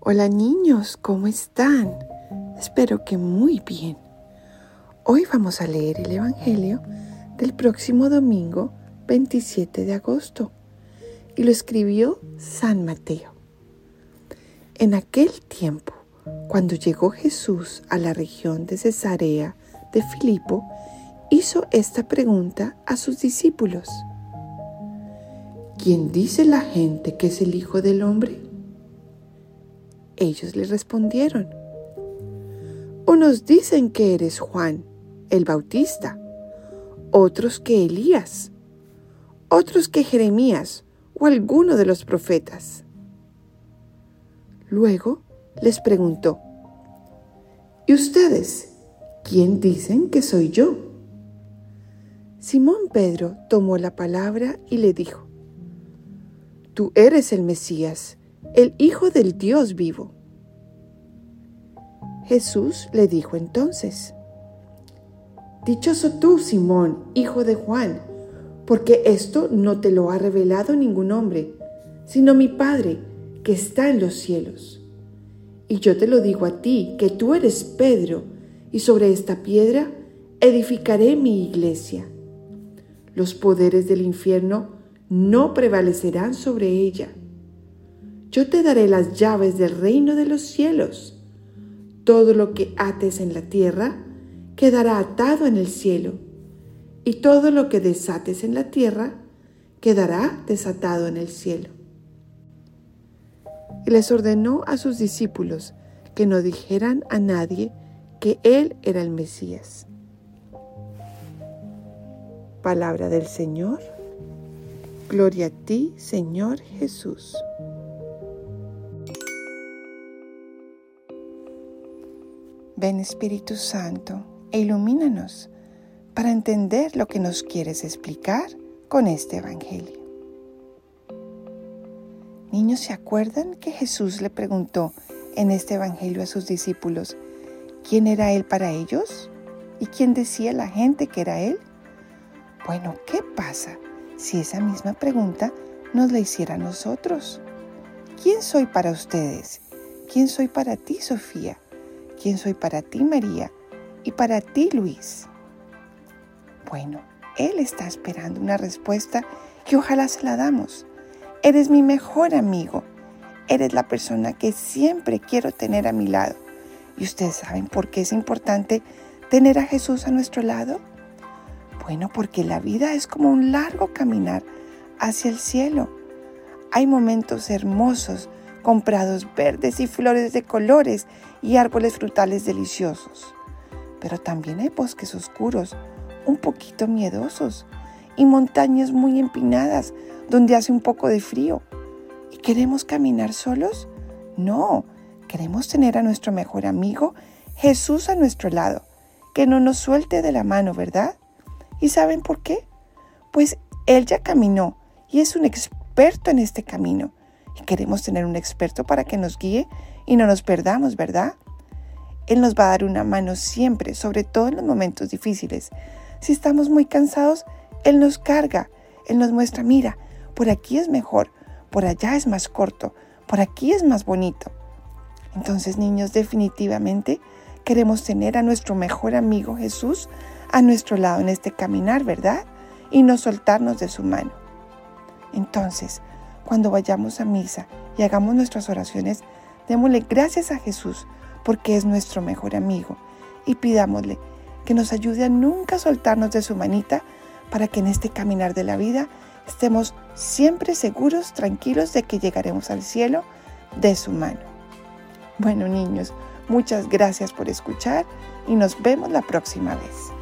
Hola niños, ¿cómo están? Espero que muy bien. Hoy vamos a leer el Evangelio del próximo domingo 27 de agosto y lo escribió San Mateo. En aquel tiempo, cuando llegó Jesús a la región de Cesarea de Filipo, hizo esta pregunta a sus discípulos. ¿Quién dice la gente que es el Hijo del Hombre? Ellos le respondieron, unos dicen que eres Juan, el Bautista, otros que Elías, otros que Jeremías o alguno de los profetas. Luego les preguntó, ¿y ustedes quién dicen que soy yo? Simón Pedro tomó la palabra y le dijo, Tú eres el Mesías, el Hijo del Dios vivo. Jesús le dijo entonces, Dichoso tú, Simón, hijo de Juan, porque esto no te lo ha revelado ningún hombre, sino mi Padre que está en los cielos. Y yo te lo digo a ti, que tú eres Pedro, y sobre esta piedra edificaré mi iglesia. Los poderes del infierno no prevalecerán sobre ella. Yo te daré las llaves del reino de los cielos. Todo lo que ates en la tierra quedará atado en el cielo, y todo lo que desates en la tierra quedará desatado en el cielo. Y les ordenó a sus discípulos que no dijeran a nadie que Él era el Mesías. Palabra del Señor. Gloria a ti, Señor Jesús. Ven Espíritu Santo e ilumínanos para entender lo que nos quieres explicar con este Evangelio. Niños, ¿se acuerdan que Jesús le preguntó en este Evangelio a sus discípulos quién era Él para ellos? ¿Y quién decía la gente que era Él? Bueno, ¿qué pasa si esa misma pregunta nos la hiciera a nosotros? ¿Quién soy para ustedes? ¿Quién soy para ti, Sofía? ¿Quién soy para ti, María? Y para ti, Luis. Bueno, Él está esperando una respuesta que ojalá se la damos. Eres mi mejor amigo. Eres la persona que siempre quiero tener a mi lado. ¿Y ustedes saben por qué es importante tener a Jesús a nuestro lado? Bueno, porque la vida es como un largo caminar hacia el cielo. Hay momentos hermosos con prados verdes y flores de colores y árboles frutales deliciosos. Pero también hay bosques oscuros, un poquito miedosos, y montañas muy empinadas donde hace un poco de frío. ¿Y queremos caminar solos? No, queremos tener a nuestro mejor amigo Jesús a nuestro lado, que no nos suelte de la mano, ¿verdad? ¿Y saben por qué? Pues Él ya caminó y es un experto en este camino. Queremos tener un experto para que nos guíe y no nos perdamos, ¿verdad? Él nos va a dar una mano siempre, sobre todo en los momentos difíciles. Si estamos muy cansados, Él nos carga, Él nos muestra, mira, por aquí es mejor, por allá es más corto, por aquí es más bonito. Entonces, niños, definitivamente queremos tener a nuestro mejor amigo Jesús a nuestro lado en este caminar, ¿verdad? Y no soltarnos de su mano. Entonces, cuando vayamos a misa y hagamos nuestras oraciones, démosle gracias a Jesús porque es nuestro mejor amigo y pidámosle que nos ayude a nunca soltarnos de su manita para que en este caminar de la vida estemos siempre seguros, tranquilos de que llegaremos al cielo de su mano. Bueno niños, muchas gracias por escuchar y nos vemos la próxima vez.